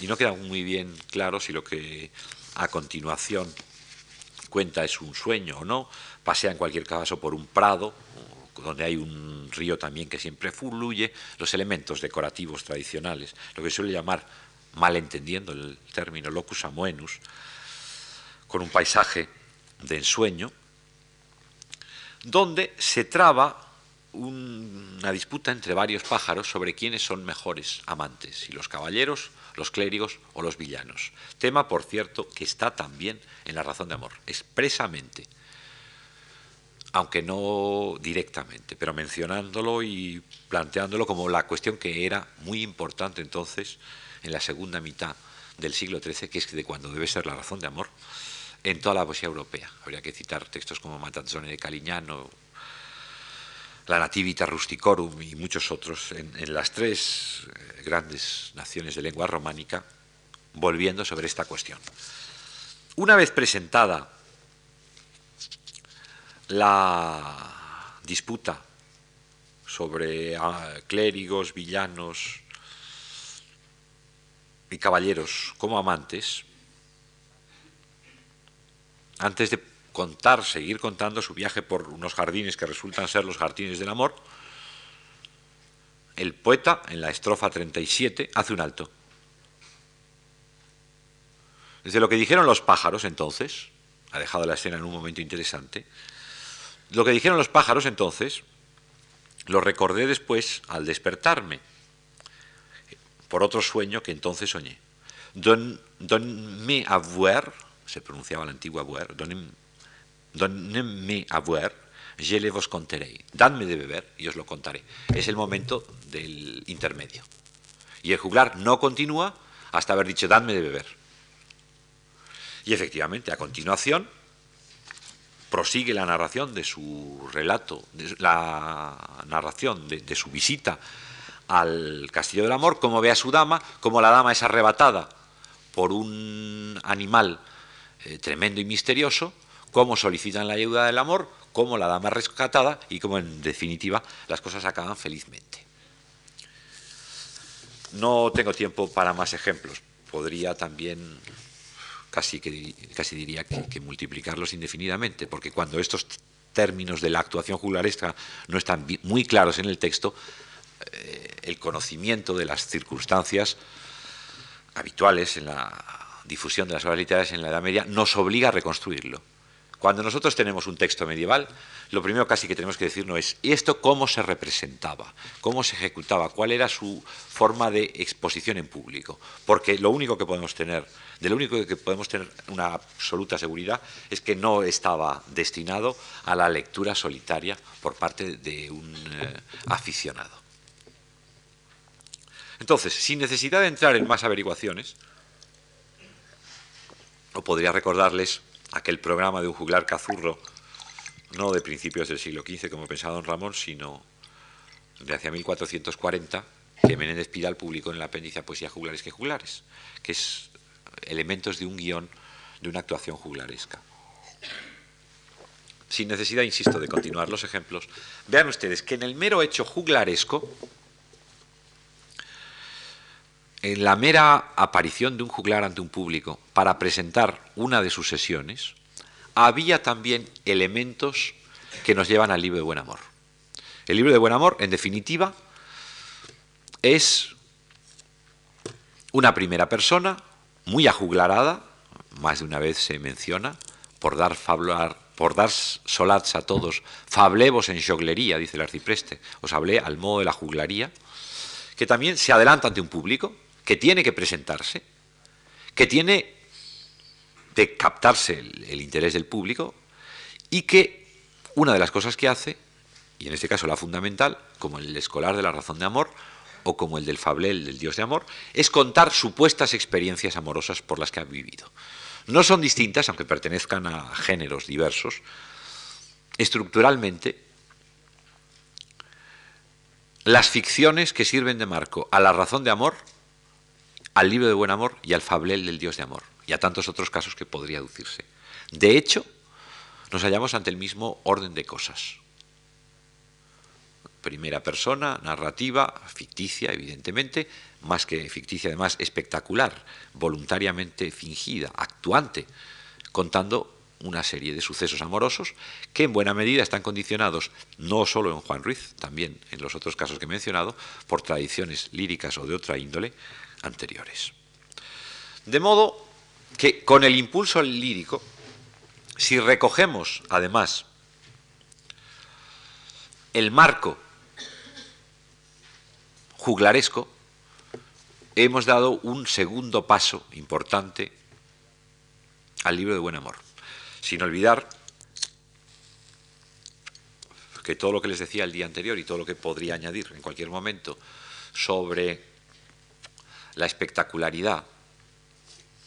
y no queda muy bien claro si lo que a continuación cuenta es un sueño o no, pasea en cualquier caso por un prado, donde hay un río también que siempre fluye, los elementos decorativos tradicionales, lo que suele llamar, malentendiendo el término locus amoenus, con un paisaje de ensueño, donde se traba una disputa entre varios pájaros sobre quiénes son mejores amantes, si los caballeros, los clérigos o los villanos. Tema, por cierto, que está también en la razón de amor, expresamente, aunque no directamente, pero mencionándolo y planteándolo como la cuestión que era muy importante entonces en la segunda mitad del siglo XIII, que es de cuando debe ser la razón de amor, en toda la poesía europea. Habría que citar textos como Matanzone de Calignano, la Nativita Rusticorum y muchos otros en, las tres eh, grandes naciones de lengua románica, volviendo sobre esta cuestión. Una vez presentada la disputa sobre ah, clérigos, villanos y caballeros como amantes, antes de contar, seguir contando su viaje por unos jardines que resultan ser los jardines del amor, el poeta, en la estrofa 37, hace un alto. Desde lo que dijeron los pájaros entonces, ha dejado la escena en un momento interesante, lo que dijeron los pájaros entonces, lo recordé después al despertarme, por otro sueño que entonces soñé. Don, don me avoir, se pronunciaba la antigua avoir, don Donnez-me à voir, je le vos contaré. Dadme de beber y os lo contaré. Es el momento del intermedio. Y el juglar no continúa hasta haber dicho dadme de beber. Y efectivamente, a continuación, prosigue la narración de su relato, la narración de, su visita al Castillo del Amor, como ve a su dama, como la dama es arrebatada por un animal eh, tremendo y misterioso, cómo solicitan la ayuda del amor, cómo la dama rescatada y cómo en definitiva las cosas acaban felizmente. No tengo tiempo para más ejemplos. Podría también, casi, que, casi diría que, multiplicarlos indefinidamente, porque cuando estos términos de la actuación juglaresca no están muy claros en el texto, eh, el conocimiento de las circunstancias habituales en la difusión de las obras literarias en la Edad Media nos obliga a reconstruirlo. Cuando nosotros tenemos un texto medieval, lo primero casi que tenemos que decirnos es, ¿y esto cómo se representaba? ¿Cómo se ejecutaba? ¿Cuál era su forma de exposición en público? Porque lo único que podemos tener, de lo único que podemos tener una absoluta seguridad es que no estaba destinado a la lectura solitaria por parte de un eh, aficionado. Entonces, sin necesidad de entrar en más averiguaciones, o podría recordarles aquel programa de un juglar cazurro, no de principios del siglo XV, como pensaba don Ramón, sino de hacia 1440, que Menéndez Pidal publicó en el apéndice Poesía Juglares que Juglares, que es elementos de un guion de una actuación juglaresca. Sin necesidad, insisto, de continuar los ejemplos, vean ustedes que en el mero hecho juglaresco, en la mera aparición de un juglar ante un público para presentar una de sus sesiones, había también elementos que nos llevan al libro de buen amor. El libro de buen amor, en definitiva, es una primera persona muy ajuglarada, más de una vez se menciona, por dar, fablar, por dar solaz a todos, fablevos en joglería, dice el arcipreste, os hablé al modo de la juglaría, que también se adelanta ante un público, que tiene que presentarse, que tiene de captarse el, interés del público y que una de las cosas que hace, y en este caso la fundamental, como el escolar de la razón de amor, o como el del fablel del Dios de amor, es contar supuestas experiencias amorosas por las que ha vivido. No son distintas, aunque pertenezcan a géneros diversos, estructuralmente, las ficciones que sirven de marco a la razón de amor al libro de buen amor y al fablel del Dios de amor, y a tantos otros casos que podría aducirse. De hecho, nos hallamos ante el mismo orden de cosas. Primera persona, narrativa, ficticia, evidentemente, más que ficticia, además espectacular, voluntariamente fingida, actuante, contando una serie de sucesos amorosos que en buena medida están condicionados, no solo en Juan Ruiz, también en los otros casos que he mencionado, por tradiciones líricas o de otra índole anteriores. De modo que con el impulso lírico, si recogemos además el marco juglaresco, hemos dado un segundo paso importante al libro de buen amor. Sin olvidar que todo lo que les decía el día anterior y todo lo que podría añadir en cualquier momento sobre la espectacularidad,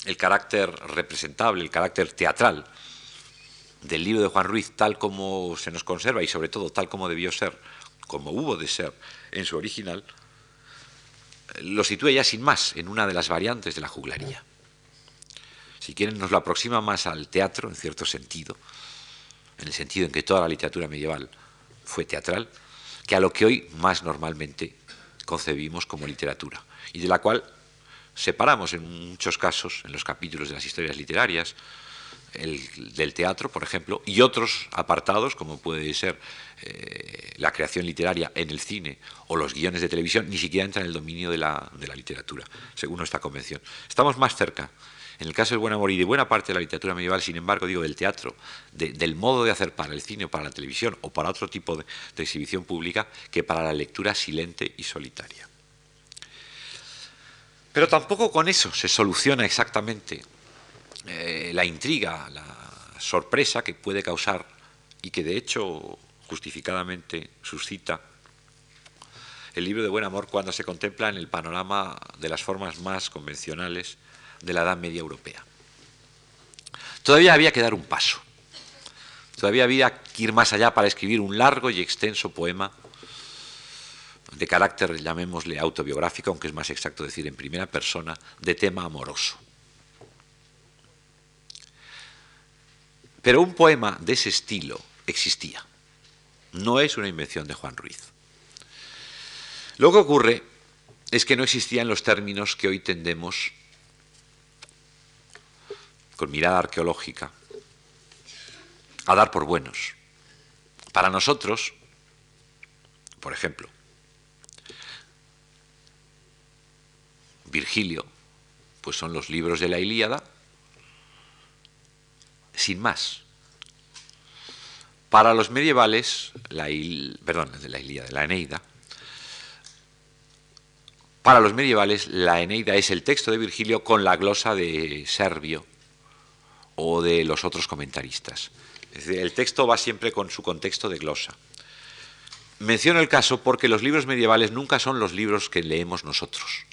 el carácter representable, el carácter teatral del libro de Juan Ruiz tal como se nos conserva y sobre todo tal como debió ser, como hubo de ser en su original, lo sitúa ya sin más en una de las variantes de la juglaría. Si quieren, nos lo aproxima más al teatro, en cierto sentido, en el sentido en que toda la literatura medieval fue teatral, que a lo que hoy más normalmente concebimos como literatura, y de la cual separamos en muchos casos, en los capítulos de las historias literarias, el, del teatro, por ejemplo, y otros apartados, como puede ser eh, la creación literaria en el cine o los guiones de televisión, ni siquiera entran en el dominio de la, de la literatura, según nuestra convención. Estamos más cerca, en el caso del buen amor y de buena parte de la literatura medieval, sin embargo, digo, del teatro, del modo de hacer para el cine o para la televisión o para otro tipo de, de exhibición pública, que para la lectura silente y solitaria. Pero tampoco con eso se soluciona exactamente eh, la intriga, la sorpresa que puede causar y que de hecho justificadamente suscita el libro de buen amor cuando se contempla en el panorama de las formas más convencionales de la Edad Media Europea. Todavía había que dar un paso. Todavía había que ir más allá para escribir un largo y extenso poema de carácter, llamémosle autobiográfico, aunque es más exacto decir en primera persona, de tema amoroso. Pero un poema de ese estilo existía. No es una invención de Juan Ruiz. Lo que ocurre es que no existían los términos que hoy tendemos, con mirada arqueológica, a dar por buenos. Para nosotros, por ejemplo, Virgilio, pues son los libros de la Ilíada sin más. Para los medievales, la, perdón, de la Ilíada, la Eneida, para los medievales la Eneida es el texto de Virgilio con la glosa de Servio o de los otros comentaristas. Es decir, el texto va siempre con su contexto de glosa. Menciono el caso porque los libros medievales nunca son los libros que leemos nosotros.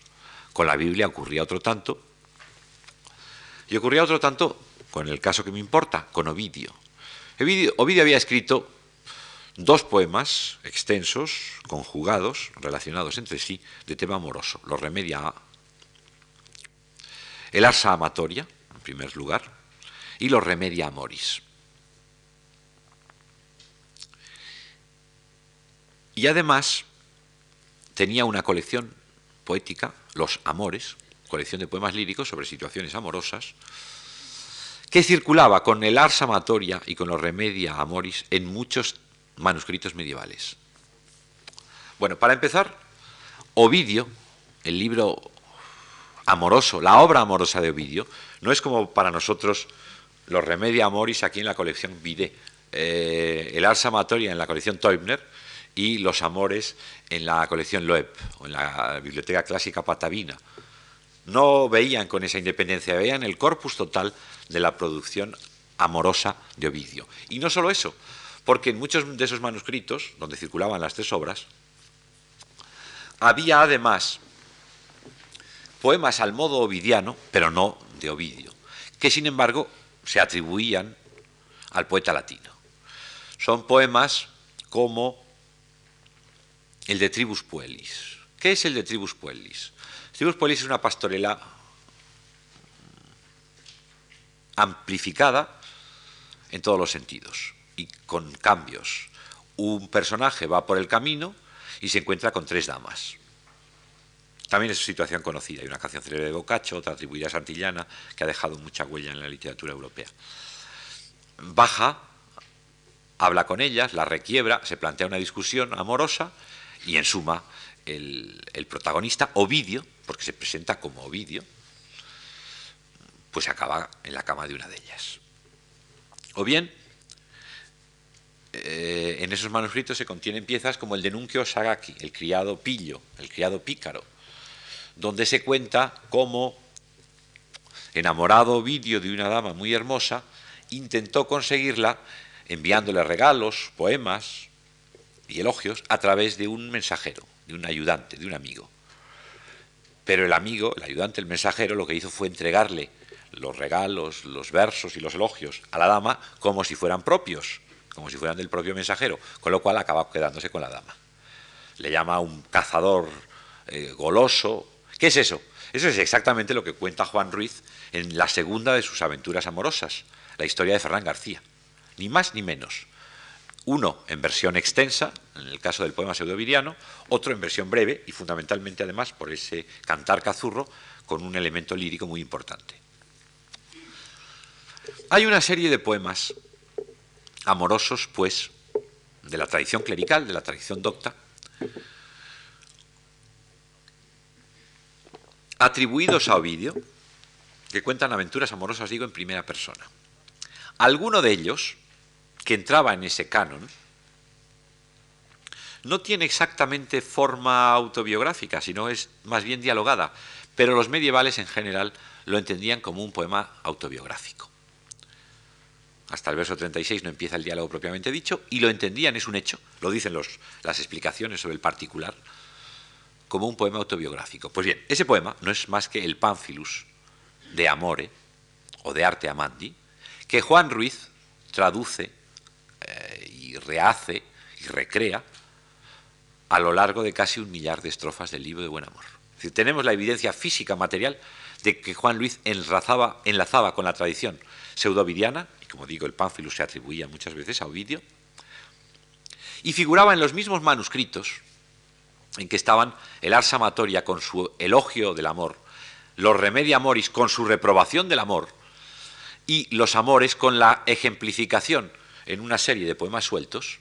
Con la Biblia ocurría otro tanto. Y ocurría otro tanto con el caso que me importa, con Ovidio. Ovidio, había escrito dos poemas extensos, conjugados, relacionados entre sí, de tema amoroso. Los remedia el arsa amatoria, en primer lugar, y los remedia amoris. Y además tenía una colección poética, Los Amores, colección de poemas líricos sobre situaciones amorosas, que circulaba con el Ars Amatoria y con los Remedia Amoris en muchos manuscritos medievales. Bueno, para empezar, Ovidio, el libro amoroso, la obra amorosa de Ovidio, no es como para nosotros los Remedia Amoris aquí en la colección Vide, eh, el Ars Amatoria en la colección Teubner y los Amores en la colección Loeb o en la Biblioteca Clásica Patavina no veían con esa independencia, veían el corpus total de la producción amorosa de Ovidio. Y no solo eso, porque en muchos de esos manuscritos, donde circulaban las tres obras, había además poemas al modo ovidiano, pero no de Ovidio, que sin embargo se atribuían al poeta latino. Son poemas como el de Tribus Puelis. ¿Qué es el de Tribus Puelis? Tribus Polis es una pastorela amplificada en todos los sentidos y con cambios. Un personaje va por el camino y se encuentra con tres damas. También es una situación conocida. Hay una canción célebre de Boccaccio, otra atribuida a Santillana, que ha dejado mucha huella en la literatura europea. baja, habla con ellas, la requiebra, se plantea una discusión amorosa y en suma el, protagonista, Ovidio, porque se presenta como Ovidio, pues acaba en la cama de una de ellas. O bien, eh, en esos manuscritos se contienen piezas como el de Nuncio Sagaki, el criado pillo, el criado pícaro, donde se cuenta cómo, enamorado Ovidio de una dama muy hermosa, intentó conseguirla enviándole regalos, poemas y elogios a través de un mensajero, de un ayudante, de un amigo. Pero el amigo, el ayudante, el mensajero, lo que hizo fue entregarle los regalos, los versos y los elogios a la dama como si fueran propios, como si fueran del propio mensajero, con lo cual acaba quedándose con la dama. Le llama un cazador eh, goloso. ¿Qué es eso? Eso es exactamente lo que cuenta Juan Ruiz en la segunda de sus aventuras amorosas, la historia de Fernán García. Ni más ni menos. Uno en versión extensa, en el caso del poema pseudoviriano, otro en versión breve y fundamentalmente además por ese cantar cazurro con un elemento lírico muy importante. Hay una serie de poemas amorosos, pues, de la tradición clerical, de la tradición docta, atribuidos a Ovidio, que cuentan aventuras amorosas, digo, en primera persona. Alguno de ellos, que entraba en ese canon, no tiene exactamente forma autobiográfica, sino es más bien dialogada, pero los medievales en general lo entendían como un poema autobiográfico hasta el verso 36 no empieza el diálogo propiamente dicho, y lo entendían, es un hecho, lo dicen los, las explicaciones sobre el particular, como un poema autobiográfico. Pues bien, ese poema no es más que el Pánfilus de Amore, o de Arte Amandi, que Juan Ruiz traduce eh, y rehace y recrea a lo largo de casi un millar de estrofas del libro de Buen Amor. tenemos la evidencia física, material, de que Juan Ruiz enlazaba, con la tradición pseudovidiana como digo, el Pánfilo se atribuía muchas veces a Ovidio, y figuraba en los mismos manuscritos en que estaban el Ars Amatoria con su elogio del amor, los Remedia Amoris con su reprobación del amor, y los Amores con la ejemplificación en una serie de poemas sueltos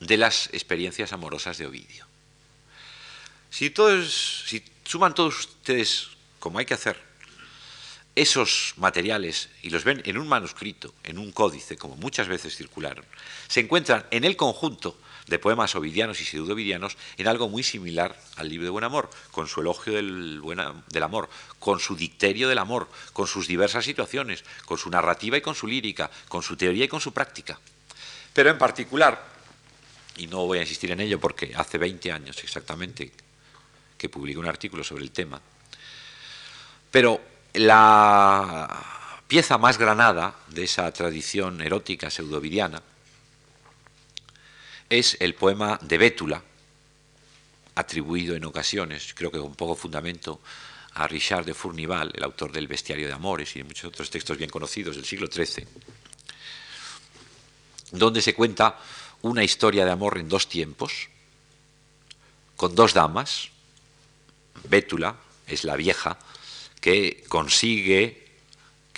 de las experiencias amorosas de Ovidio. Si, todos, si suman todos ustedes, como hay que hacer, esos materiales y los ven en un manuscrito, en un códice, como muchas veces circularon, se encuentran en el conjunto de poemas ovidianos y pseudovidianos en algo muy similar al libro de Buen Amor, con su elogio del, del amor, con su dicterio del amor, con sus diversas situaciones, con su narrativa y con su lírica, con su teoría y con su práctica. Pero en particular, y no voy a insistir en ello porque hace 20 años exactamente que publiqué un artículo sobre el tema, pero la pieza más granada de esa tradición erótica pseudovidiana es el poema de Bétula, atribuido en ocasiones, creo que con poco fundamento, a Richard de Fournival, el autor del Bestiario de Amores y de muchos otros textos bien conocidos del siglo XIII, donde se cuenta una historia de amor en dos tiempos, con dos damas, Bétula es la vieja, que consigue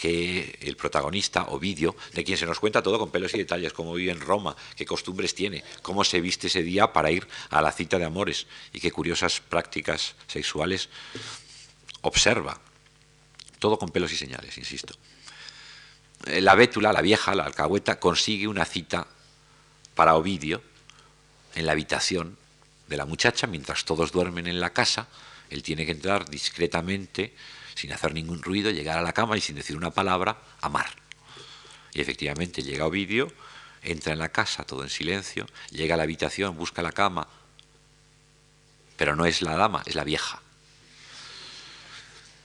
que el protagonista, Ovidio, de quien se nos cuenta todo con pelos y detalles, cómo vive en Roma, qué costumbres tiene, cómo se viste ese día para ir a la cita de amores y qué curiosas prácticas sexuales observa. Todo con pelos y señales, insisto. Eh, la bétula, la vieja, la alcahueta, consigue una cita para Ovidio en la habitación de la muchacha mientras todos duermen en la casa. Él tiene que entrar discretamente sin hacer ningún ruido, llegar a la cama y sin decir una palabra, amar. Y efectivamente llega Ovidio, entra en la casa todo en silencio, llega a la habitación, busca la cama, pero no es la dama, es la vieja.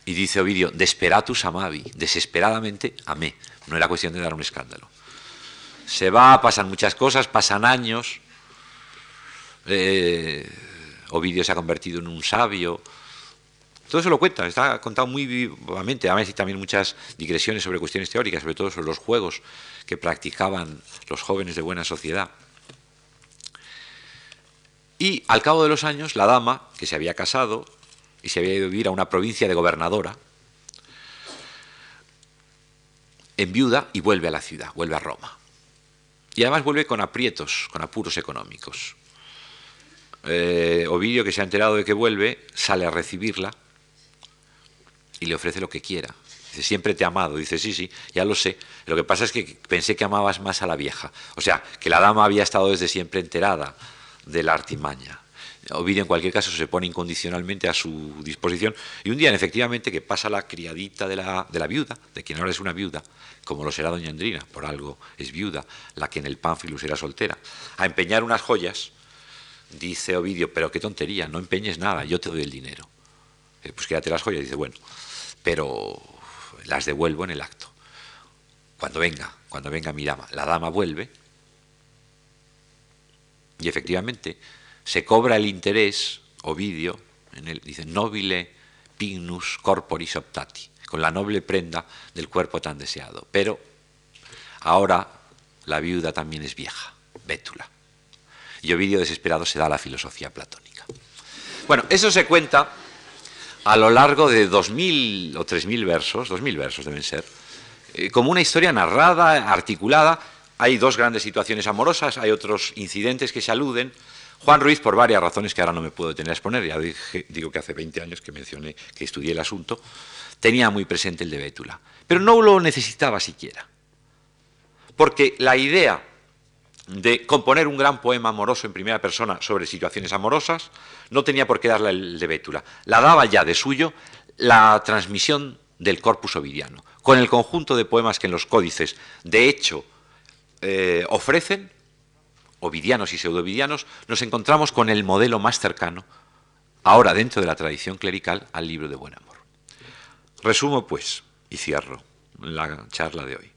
Y dice Ovidio, desperatus amavi, desesperadamente amé. No era cuestión de dar un escándalo. Se va, pasan muchas cosas, pasan años. Eh, Ovidio se ha convertido en un sabio, todo eso lo cuenta, está contado muy vivamente. Además, hay también muchas digresiones sobre cuestiones teóricas, sobre todo sobre los juegos que practicaban los jóvenes de buena sociedad. Y al cabo de los años, la dama, que se había casado y se había ido a vivir a una provincia de gobernadora, enviuda y vuelve a la ciudad, vuelve a Roma. Y además vuelve con aprietos, con apuros económicos. Eh, Ovidio, que se ha enterado de que vuelve, sale a recibirla y le ofrece lo que quiera. Dice, siempre te he amado. Dice, sí, sí, ya lo sé. Lo que pasa es que pensé que amabas más a la vieja. O sea, que la dama había estado desde siempre enterada de la artimaña. Ovidio, en cualquier caso, se pone incondicionalmente a su disposición. Y un día, efectivamente, que pasa la criadita de la, de la viuda, de quien ahora es una viuda, como lo será doña Andrina, por algo es viuda, la que en el Pánfilus era soltera, a empeñar unas joyas, dice Ovidio, pero qué tontería, no empeñes nada, yo te doy el dinero. Eh, pues quédate las joyas, dice, bueno, pero las devuelvo en el acto. Cuando venga, cuando venga mi dama, la dama vuelve y efectivamente se cobra el interés, Ovidio, en el, dice, nobile pignus corporis optati, con la noble prenda del cuerpo tan deseado. Pero ahora la viuda también es vieja, bétula. Y Ovidio desesperado se da a la filosofía platónica. Bueno, eso se cuenta a lo largo de dos mil o tres mil versos, dos mil versos deben ser, eh, como una historia narrada, articulada. Hay dos grandes situaciones amorosas, hay otros incidentes que se aluden, Juan Ruiz, por varias razones que ahora no me puedo detener a exponer, ya digo que hace 20 años que mencioné que estudié el asunto, tenía muy presente el de Bétula, pero no lo necesitaba siquiera, porque la idea de componer un gran poema amoroso en primera persona sobre situaciones amorosas no tenía por qué darle el de Bétula, la daba ya de suyo la transmisión del corpus ovidiano, con el conjunto de poemas que en los códices de hecho eh, ofrecen ovidianos y pseudovidianos, nos encontramos con el modelo más cercano, ahora dentro de la tradición clerical, al libro de Buen Amor. Resumo, pues, y cierro la charla de hoy.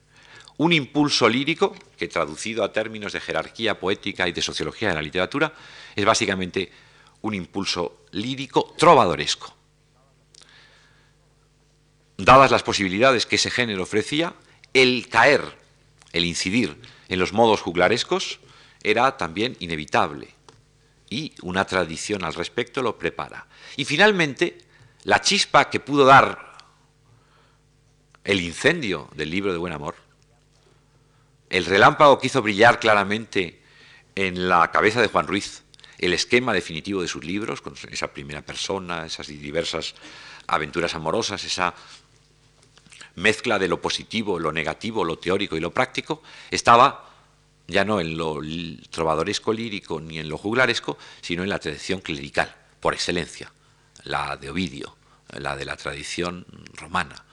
Un impulso lírico, que traducido a términos de jerarquía poética y de sociología de la literatura, es básicamente un impulso lírico trovadoresco. Dadas las posibilidades que ese género ofrecía, el caer, el incidir en los modos juglarescos, era también inevitable y una tradición al respecto lo prepara. Y finalmente, la chispa que pudo dar el incendio del libro de Buen Amor, el relámpago que hizo brillar claramente en la cabeza de Juan Ruiz el esquema definitivo de sus libros, con esa primera persona, esas diversas aventuras amorosas, esa mezcla de lo positivo, lo negativo, lo teórico y lo práctico, estaba ya no en lo trovadoresco lírico ni en lo juglaresco, sino en la tradición clerical, por excelencia, la de Ovidio, la de la tradición romana,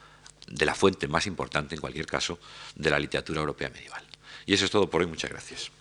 de la fuente más importante, en cualquier caso, de la literatura europea medieval. Y eso es todo por hoy. Muchas gracias.